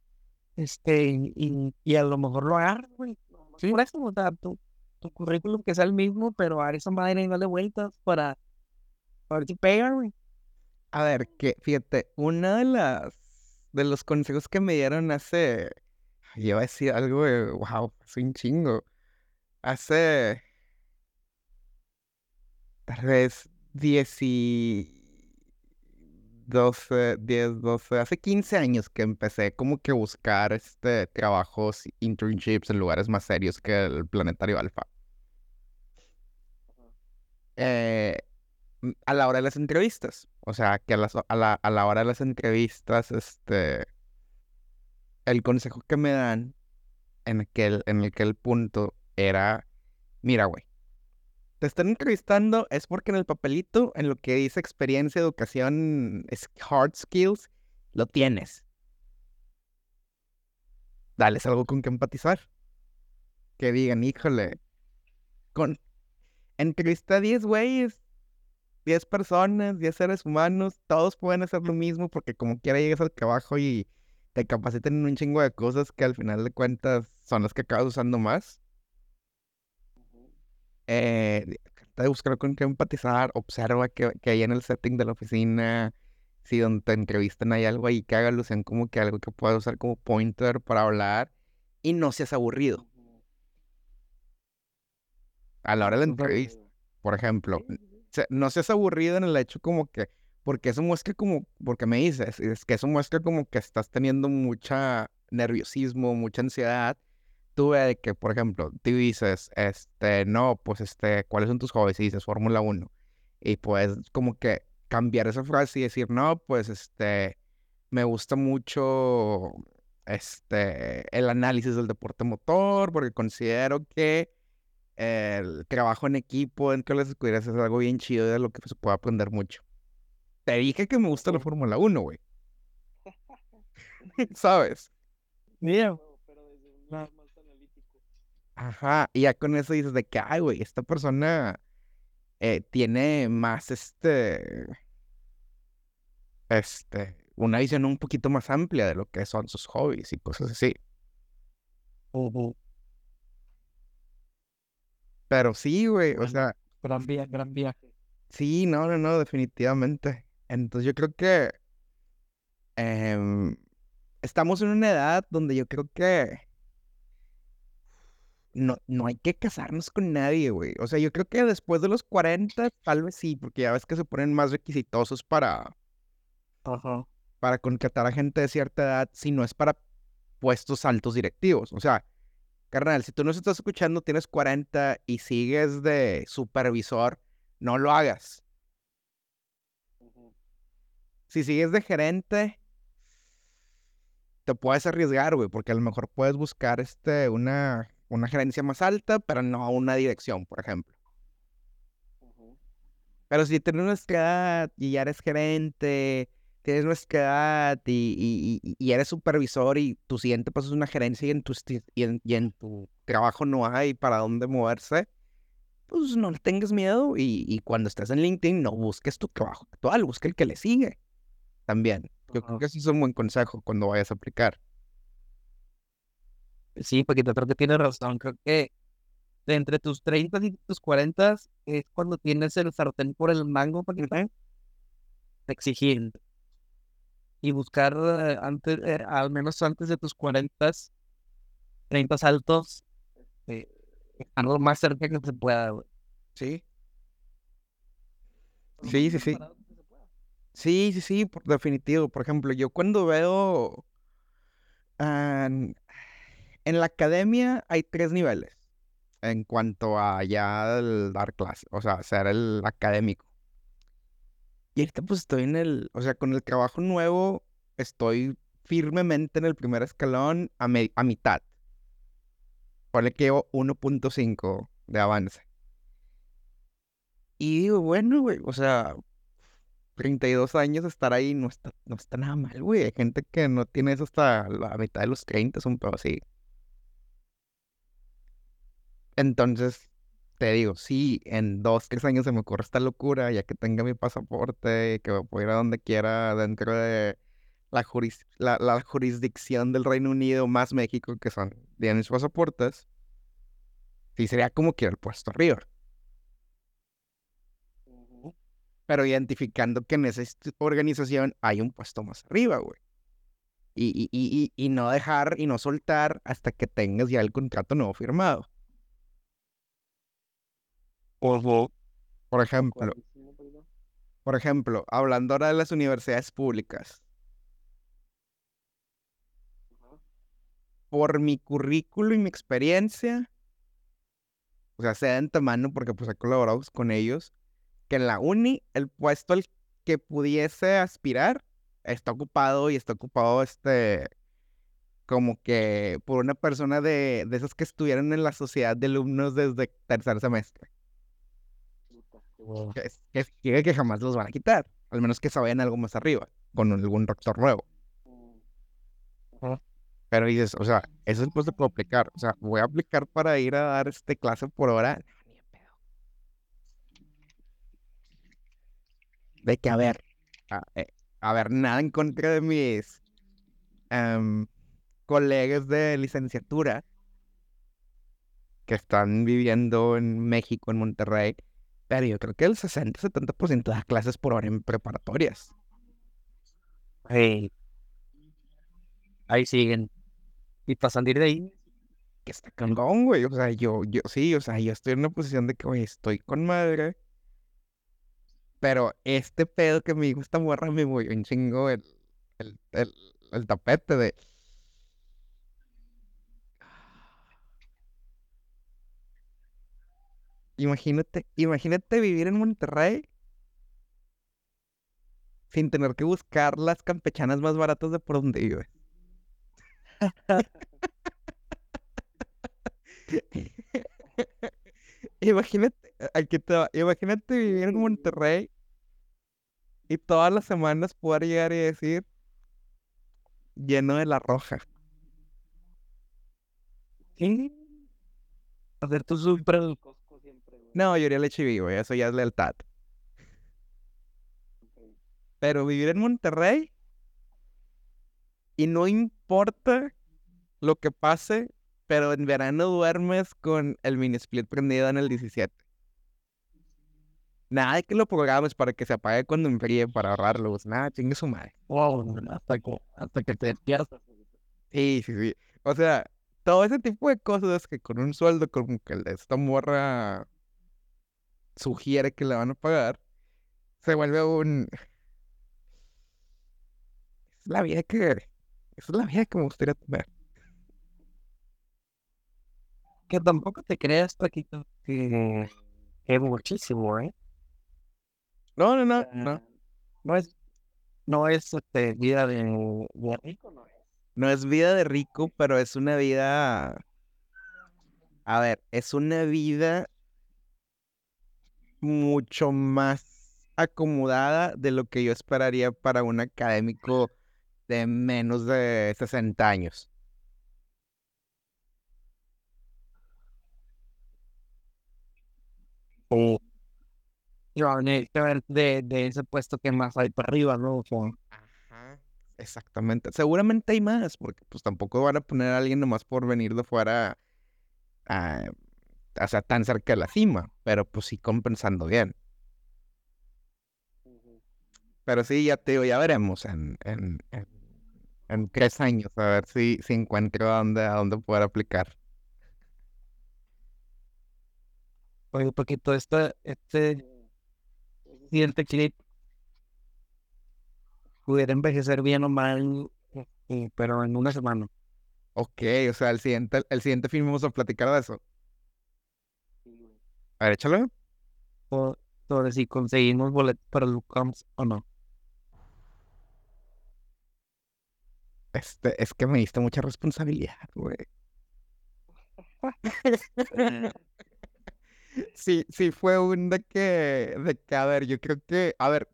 Este, y, y a lo mejor lo agarra, güey. nomás Por eso, o sea, tu, tu currículum que sea el mismo, pero a esa madre y darle vueltas para, para ver si pega, güey. A ver, que fíjate, una de las de los consejos que me dieron hace, yo iba a decir algo de, wow, hace un chingo, hace tal vez 10 y 12, 10, 12, hace 15 años que empecé como que a buscar este trabajos, internships en lugares más serios que el Planetario Alfa. Eh, m- a la hora de las entrevistas. O sea, que a, las- a la, a la hora de las entrevistas, este, el consejo que me dan en aquel, en aquel punto era, mira, güey, te están entrevistando es porque en el papelito, en lo que dice experiencia, educación, hard skills, lo tienes. Dales algo con que empatizar. Que digan, híjole, con entrevista a 10 güeyes, 10 personas, 10 seres humanos, todos pueden hacer lo mismo porque como quiera llegas al trabajo y te capacitan en un chingo de cosas que al final de cuentas son las que acabas usando más. Eh, de buscar con qué empatizar, observa que, que hay en el setting de la oficina, si donde te entrevistan hay algo ahí que haga alusión como que algo que puedas usar como pointer para hablar y no seas aburrido a la hora de la entrevista, por ejemplo. no seas aburrido en el hecho como que, porque eso muestra como, porque me dices, es que eso muestra como que estás teniendo mucha nerviosismo, mucha ansiedad. Tú de que, por ejemplo, tú dices, este, no, pues, este, ¿cuáles son tus hobbies? Y dices Fórmula 1. Y puedes como que cambiar esa frase y decir, no, pues, este, me gusta mucho, este, el análisis del deporte motor, porque considero que el trabajo en equipo dentro de las escuderías es algo bien chido de lo que se puede aprender mucho. Te dije que me gusta la Fórmula 1, güey. ¿Sabes? Mira, Ajá, y ya con eso dices de que, ay, güey, esta persona eh, tiene más este, este, una visión un poquito más amplia de lo que son sus hobbies y cosas así. Pero sí, güey, o sea, Gran viaje, gran viaje. sí, no, no, no, definitivamente. Entonces yo creo que em, estamos en una edad donde yo creo que no, no hay que casarnos con nadie, güey. O sea, yo creo que después de los 40, tal vez sí, porque ya ves que se ponen más requisitosos para, Ajá. para contratar a gente de cierta edad si no es para puestos altos directivos. O sea, carnal, si tú nos estás escuchando, tienes 40 y sigues de supervisor, no lo hagas. Si sigues de gerente, te puedes arriesgar, güey, porque a lo mejor puedes buscar este, una, una gerencia más alta, pero no una dirección, por ejemplo. Pero si tienes nuestra edad y ya eres gerente, tienes nuestra edad y, y, eres supervisor y tu siguiente paso es una gerencia y en, tu, y, en, y en tu trabajo no hay para dónde moverse, pues no le tengas miedo y, cuando estés en LinkedIn no busques tu trabajo actual, busca el que le sigue también. Yo creo que eso es un buen consejo cuando vayas a aplicar. Sí, porque creo que tienes razón. Creo que entre tus 30 y tus 40 es cuando tienes el sartén por el mango para exigir y buscar eh, antes, eh, al menos antes de tus 40, 30 saltos, eh, lo más cerca que se pueda. Sí. Sí, sí, sí. Sí, sí, sí, por definitivo. Por ejemplo, yo cuando veo... en la academia hay tres niveles en cuanto a ya el dar clase, o sea, ser el académico. Y ahorita pues estoy en el, o sea, con el trabajo nuevo estoy firmemente en el primer escalón a, a mitad. Ponle que 1.5 de avance. Y digo, bueno, güey, o sea, 32 años estar ahí no está, no está nada mal, güey. Hay gente que no tiene eso hasta la mitad de los 30, es un poco así. Entonces, te digo, sí, en dos, tres años se me ocurre esta locura, ya que tenga mi pasaporte, que pueda ir a donde quiera dentro de la, la, jurisdicción del Reino Unido más México, que son, tienen sus pasaportes, sí sería como que el puesto arriba pero identificando que en esa organización hay un puesto más arriba, güey. Y, y, y, no dejar y no soltar hasta que tengas ya el contrato nuevo firmado. Por ejemplo, por ejemplo, hablando ahora de las universidades públicas. Por mi currículo y mi experiencia, o sea, sea de mano porque pues he colaborado con ellos, que en la uni el puesto al que pudiese aspirar está ocupado y está ocupado este como que por una persona de, de esos que estuvieron en la sociedad de alumnos desde tercer semestre. Que, que, que, jamás los van a quitar, al menos que se vayan algo más arriba, con algún rector nuevo. Pero dices, o sea, eso es que puedo aplicar. O sea, voy a aplicar para ir a dar este clase por hora. de que, a ver, eh, a, ver, nada en contra de mis em, colegas de licenciatura que están viviendo en México, en Monterrey, pero yo creo que el 60-70% de las clases por hora en preparatorias. Hey. Ahí siguen. Y para salir de ahí, Que está cabrón, güey. O sea, yo, yo, sí, o sea, yo estoy en una posición de que, güey, estoy con madre. Pero este pedo que me esta morra me movió un chingo el, el, el tapete de. Imagínate, imagínate vivir en Monterrey sin tener que buscar las campechanas más baratas de por donde vives. Imagínate, aquí te va, imagínate vivir en Monterrey y todas las semanas poder llegar y decir lleno de la roja. ¿qué? Hacer tu súper del Costco siempre, güey. No, yo iría HB, güey, eso ya es lealtad. Pero vivir en Monterrey y no importa lo que pase, pero en verano duermes con el mini split prendido en el 17. Nada de que lo programes para que se apague cuando enfríe para ahorrar luz. Nada, chingue su madre. Wow, hasta que, hasta que te despiertas. Sí, sí, sí. O sea, todo ese tipo de cosas que con un sueldo como que esta morra sugiere que le van a pagar, se vuelve un... Es la vida que... Esa es la vida que me gustaría tener. Que tampoco te creas, Paquito, que es muchísimo, ¿eh? No, no, no, no. Ah, No es, no es este, vida de, de rico, no es. No es vida de rico, pero es una vida... A ver, es una vida mucho más acomodada de lo que yo esperaría para un académico de menos de 60 años. O yo necesito ver de, de ese puesto que más hay para arriba, ¿no? Ajá. Exactamente. Seguramente hay más, porque pues tampoco van a poner a alguien nomás por venir de fuera a, o sea, tan cerca de la cima, pero pues sí compensando bien. Pero sí, ya te digo, ya veremos en, en, en, en tres años, a ver si, si encuentro a dónde, a dónde poder aplicar. Oye, Paquito, este, este siguiente clip pudiera envejecer bien o mal, eh, pero en una semana. Ok, o sea, el siguiente, el siguiente film vamos a platicar de eso. A ver, échalo. O sobre si conseguimos boletos para Combs o no. Este, es que me diste mucha responsabilidad, güey. Sí, sí fue un de que, de que, a ver, yo creo que, a ver,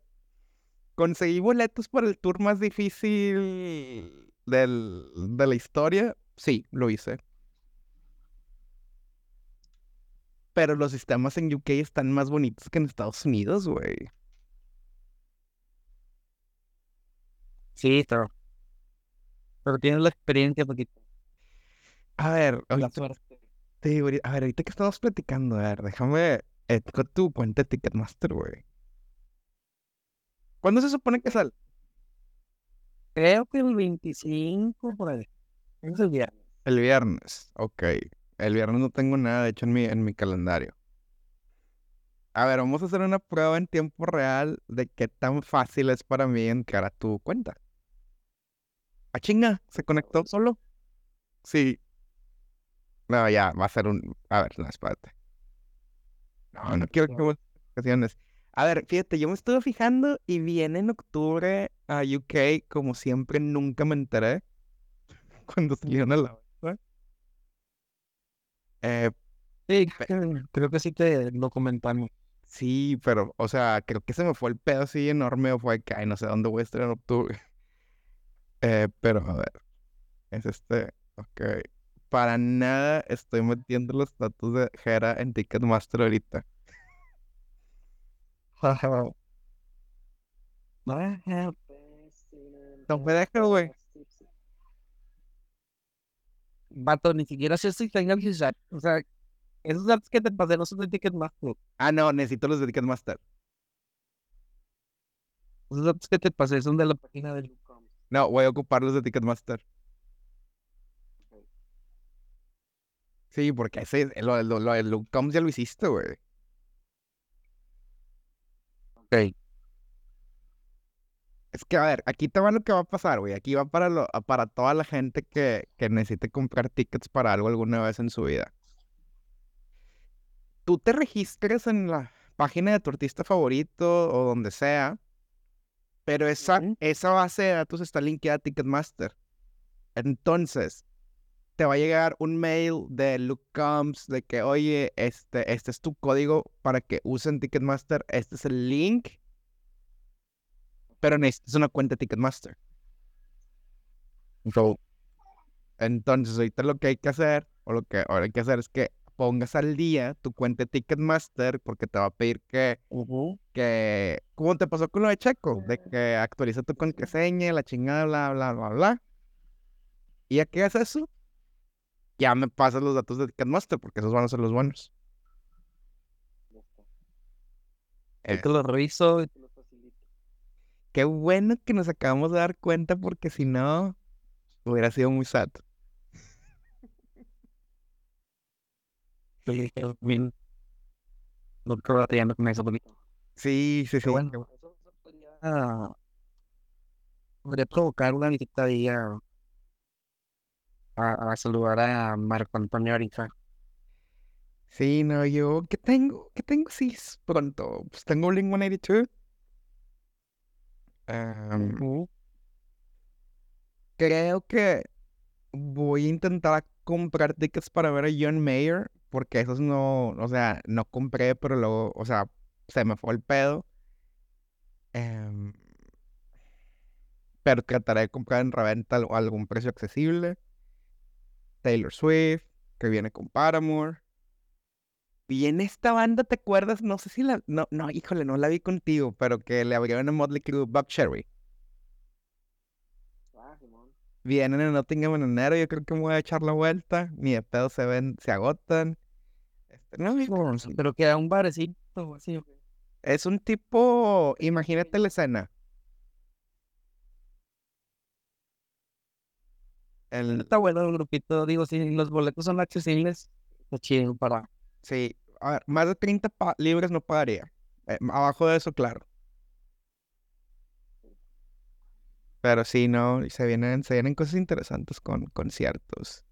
conseguí boletos para el tour más difícil del, de la historia. Sí, lo hice. Pero los sistemas en UK están más bonitos que en Estados Unidos, güey. Sí, pero, pero tienes la experiencia, Paquito. A ver, La ahorita, suerte. ahorita- a ver, ahorita que estamos platicando, a ver, déjame, eh, con tu cuenta de Ticketmaster, güey. ¿Cuándo se supone que sale? Creo que el 25 por ahí. Es el viernes. El viernes, ok. El viernes no tengo nada, de hecho, en mi, en mi calendario. A ver, vamos a hacer una prueba en tiempo real de qué tan fácil es para mí entrar a tu cuenta. Ah, chinga, se conectó solo. Sí. No, ya, va a ser un. A ver, no, espérate. No, no quiero que vuelva notificaciones. A ver, fíjate, yo me estuve fijando y viene en octubre a UK, como siempre, nunca me enteré cuando salieron a la. Eh, Sí, creo, que sí te lo comentamos. Sí, pero, o sea, creo que se me fue el pedo así enorme o fue que, ay, no sé dónde voy a estar en octubre. Eh, pero, a ver, es este, ok. Para nada estoy metiendo los datos de Jera en Ticketmaster ahorita. No me deja, güey. Vato, ni siquiera sé si tengan Gisat. O sea, esos datos que te pasé no son de Ticketmaster. Ah, no, necesito los de Ticketmaster. Esos datos que te pasé son de la página de Luke Combs. No, voy a ocupar los de Ticketmaster. Sí, porque ese, lo, lo, lo Combs ya lo hiciste, güey. Ok. Es que, a ver, aquí te va lo que va a pasar, güey. Aquí va para, lo, para toda la gente que, que necesite comprar tickets para algo alguna vez en su vida. Tú te registras en la página de tu artista favorito o donde sea, pero esa, Ujú. esa base de datos está linkeada a Ticketmaster. Entonces, te va a llegar un mail de Luke Combs de que, oye, este, este es tu código para que usen Ticketmaster, este es el link, pero necesitas una cuenta Ticketmaster. So, Entonces, ahorita lo que hay que hacer, o lo que ahora hay que hacer es que pongas al día tu cuenta de Ticketmaster, porque te va a pedir que, que, como te pasó con lo de Checo, de que actualiza tu contraseña, la chingada, bla, bla, bla, bla. Y ya que haces eso, ya me pasas los datos de Ticketmaster, porque esos van a ser los buenos. Ahí te lo reviso y te lo facilito. Qué bueno que nos acabamos de dar cuenta, porque si no, hubiera sido muy sad. Sí, que. Sí, sí, bueno, eso podría, podría provocar una visita ahí a, saludar a Marco Antonio ahorita. Sí, no, yo, ¿qué tengo? ¿Qué tengo? Sí, pronto. Pues tengo Blink 182. Em, Ujú. creo que voy a intentar comprar tickets para ver a John Mayer, porque esos no, o sea, no compré, pero luego, o sea, se me fue el pedo. Em, pero trataré de comprar en reventa a algún precio accesible. Taylor Swift, que viene con Paramore. Viene esta banda, ¿te acuerdas? No sé si la... No, no, híjole, no la vi contigo, pero que le abrieron a Motley Crue, Bob Cherry. Vienen en Nottingham en enero, yo creo que me voy a echar la vuelta. Ni de pedo se ven, se agotan. Este, no, No, sí, pero queda un barecito así. es un tipo, imagínate la escena. El, Está bueno el grupito, digo, si los boletos son accesibles, está chido para... sí, a ver, más de 30 pa- libras no pagaría. Eh, abajo de eso, claro. Pero sí, no, se vienen, se vienen cosas interesantes con conciertos,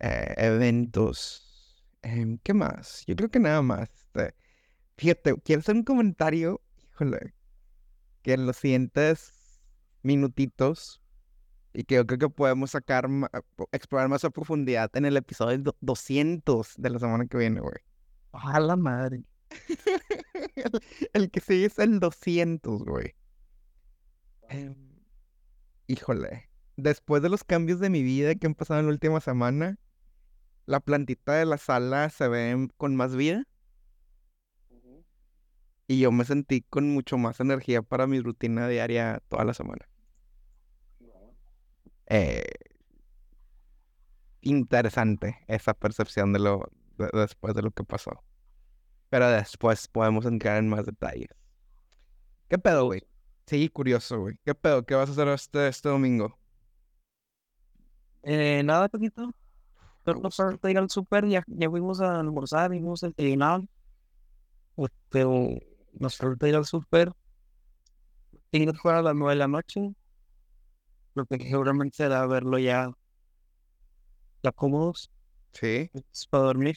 eh, eventos. em, ¿qué más? Yo creo que nada más. este, fíjate, quiero hacer un comentario, híjole, que en los siguientes minutitos, y que yo creo que podemos sacar, po- explorar más a profundidad en el episodio do- 200 de la semana que viene, güey. A la madre. El, el que sigue es el 200, güey. Em, híjole, después de los cambios de mi vida que han pasado en la última semana, la plantita de la sala se ve con más vida y yo me sentí con mucho más energía para mi rutina diaria toda la semana. Eh, interesante esa percepción de lo de- después de lo que pasó. Pero después podemos entrar en más detalles. ¿Qué pedo, güey? Sí, curioso, güey. ¿Qué pedo? ¿Qué vas a hacer este, este domingo? Eh, nada, poquito. Me Pero no gusta. falta ir al súper, ya, ya fuimos a almorzar, vimos el desayunar. Pero nos falta ir al súper. Tengo que jugar a las nueve de la noche. Lo que seguramente será verlo ya, ya cómodos, Sí. para dormir.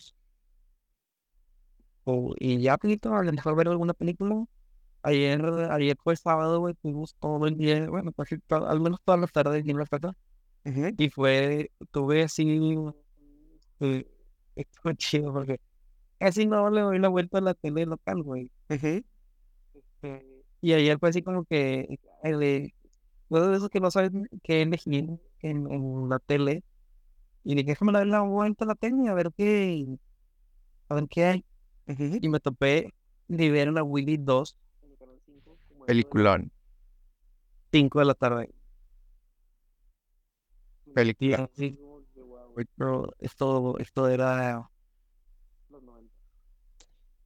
O, y ya, poquito, a lo mejor ver alguna película. Ayer, ayer fue sábado, güey, fuimos todo el día, bueno, casi al menos todas las tardes en la casa. Y fue, tuve así, eh, estuvo chido porque casi no le doy la vuelta a la tele local, güey. Ujú. Eh, y ayer fue así como que, el luego de eso que no sabes qué elegir en, en la tele. Y dije, déjame darle la vuelta a la tele a ver qué, a ver qué hay. Y me topé Liberaron a Willy 2. Peliculón. 5 de la tarde. Película. que, "Guau, güey, Pero esto, esto era los 90.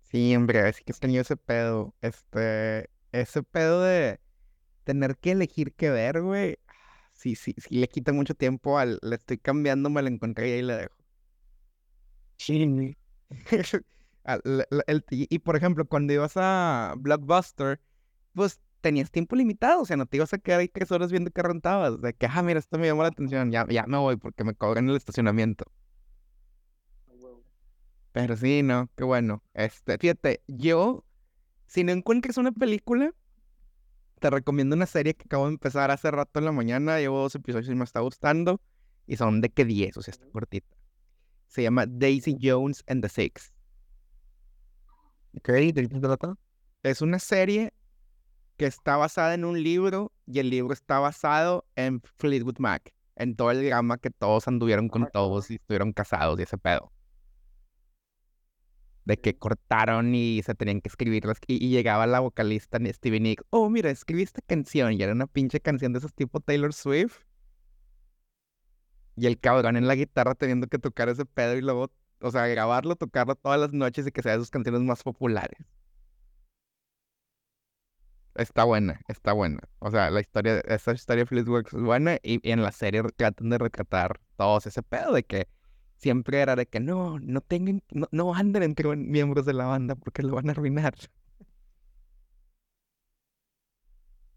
Sí, hombre, así que he tenido ese pedo. Este, ese pedo de tener que elegir qué ver, güey. sí, sí, sí le quita mucho tiempo al, le estoy cambiando, me la encontré y ahí la dejo. Sí. La- el- y, y, por ejemplo, cuando ibas a Blockbuster, pues tenías tiempo limitado, o sea, no te ibas a quedar ahí tres horas viendo qué rentabas, de que, ah, mira, esto me llamó la atención, ya, ya me voy porque me cobran el estacionamiento. Pero sí, no, qué bueno. Este, fíjate, yo, si no encuentras una película, te recomiendo una serie que acabo de empezar hace rato en la mañana, llevo dos episodios y me está gustando, y son de que 10, o sea, está cortita. Se llama Daisy Jones and the Six. Ok, ¿de qué trata? Es una serie que está basada en un libro y el libro está basado en Fleetwood Mac, en todo el drama que todos anduvieron con todos y estuvieron casados y ese pedo. De que cortaron y se tenían que escribir las- y, y llegaba la vocalista Stevie Nicks, oh mira, escribí esta canción y era una pinche canción de esos tipo Taylor Swift. Y el cabrón en la guitarra teniendo que tocar ese pedo y luego, o sea, grabarlo, tocarlo todas las noches y que sea de sus canciones más populares. Está buena, está buena. O sea, la historia, esa historia de Fleetwood es buena y, y en la serie tratan de retratar todos ese pedo de que siempre era de que no, no tengan, no, no anden entre miembros de la banda porque lo van a arruinar.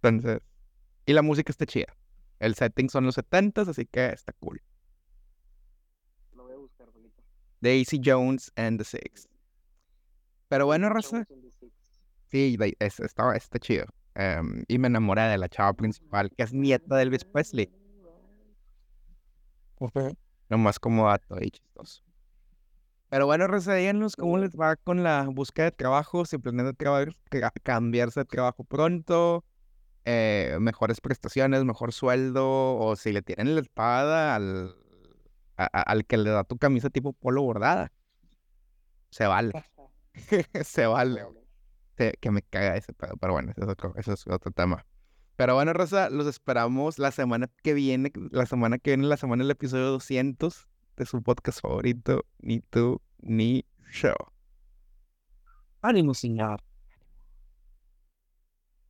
Entonces, y la música está chida. El setting son los 70s, así que está cool. Lo voy a buscar, Rolito. Daisy Jones and the Six. Pero bueno, raza, sí, es- está, está chido. Em, y me enamoré de la chava principal, que es nieta de Elvis Presley. Ok. Nomás como dato ahí chistoso. Pero bueno, Rosa, díganos cómo les va con la búsqueda de trabajo, si planean cambiarse de trabajo pronto, eh, mejores prestaciones, mejor sueldo, o si le tienen la espada al, a- a- al que le da tu camisa tipo polo bordada. Se vale, se vale. Se- que me caga ese pedo, pero bueno, ese es otro, ese es otro tema. Pero bueno, Rosa, los esperamos la semana que viene, la semana que viene, la semana del episodio 200 de su podcast favorito, Ni tú, ni yo. Ánimo, señor.